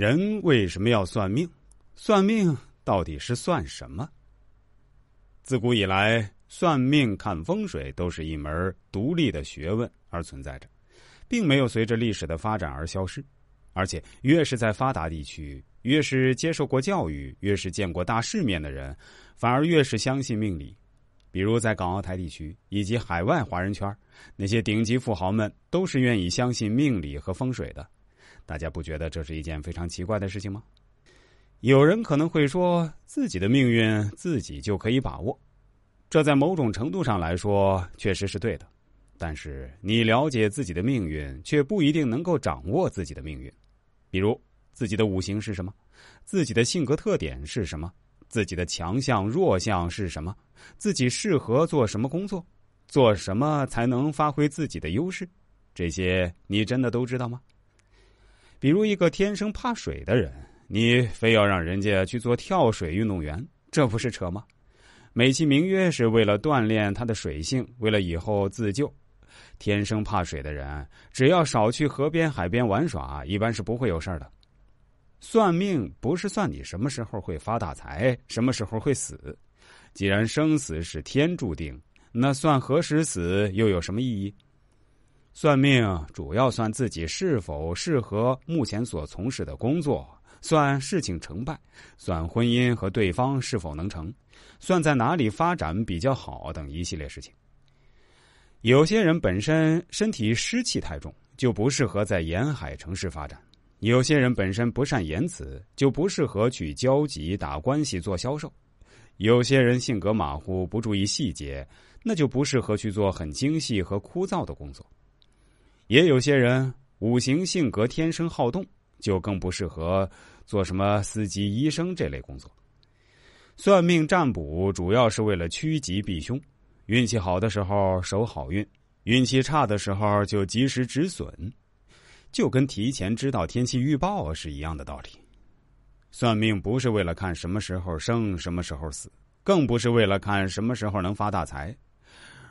人为什么要算命？算命到底是算什么？自古以来，算命、看风水都是一门独立的学问而存在着，并没有随着历史的发展而消失。而且，越是在发达地区，越是接受过教育、越是见过大世面的人，反而越是相信命理。比如在港澳台地区以及海外华人圈，那些顶级富豪们都是愿意相信命理和风水的。大家不觉得这是一件非常奇怪的事情吗？有人可能会说，自己的命运自己就可以把握，这在某种程度上来说确实是对的。但是，你了解自己的命运，却不一定能够掌握自己的命运。比如，自己的五行是什么？自己的性格特点是什么？自己的强项、弱项是什么？自己适合做什么工作？做什么才能发挥自己的优势？这些你真的都知道吗？比如一个天生怕水的人，你非要让人家去做跳水运动员，这不是扯吗？美其名曰是为了锻炼他的水性，为了以后自救。天生怕水的人，只要少去河边、海边玩耍，一般是不会有事儿的。算命不是算你什么时候会发大财，什么时候会死。既然生死是天注定，那算何时死又有什么意义？算命主要算自己是否适合目前所从事的工作，算事情成败，算婚姻和对方是否能成，算在哪里发展比较好等一系列事情。有些人本身身体湿气太重，就不适合在沿海城市发展。有些人本身不善言辞，就不适合去交际、打关系、做销售；有些人性格马虎，不注意细节，那就不适合去做很精细和枯燥的工作。也有些人五行性格天生好动，就更不适合做什么司机、医生这类工作。算命占卜主要是为了趋吉避凶，运气好的时候守好运，运气差的时候就及时止损。就跟提前知道天气预报是一样的道理。算命不是为了看什么时候生，什么时候死，更不是为了看什么时候能发大财。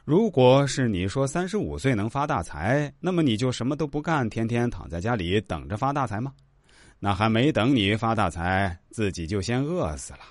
如果是你说三十五岁能发大财，那么你就什么都不干，天天躺在家里等着发大财吗？那还没等你发大财，自己就先饿死了。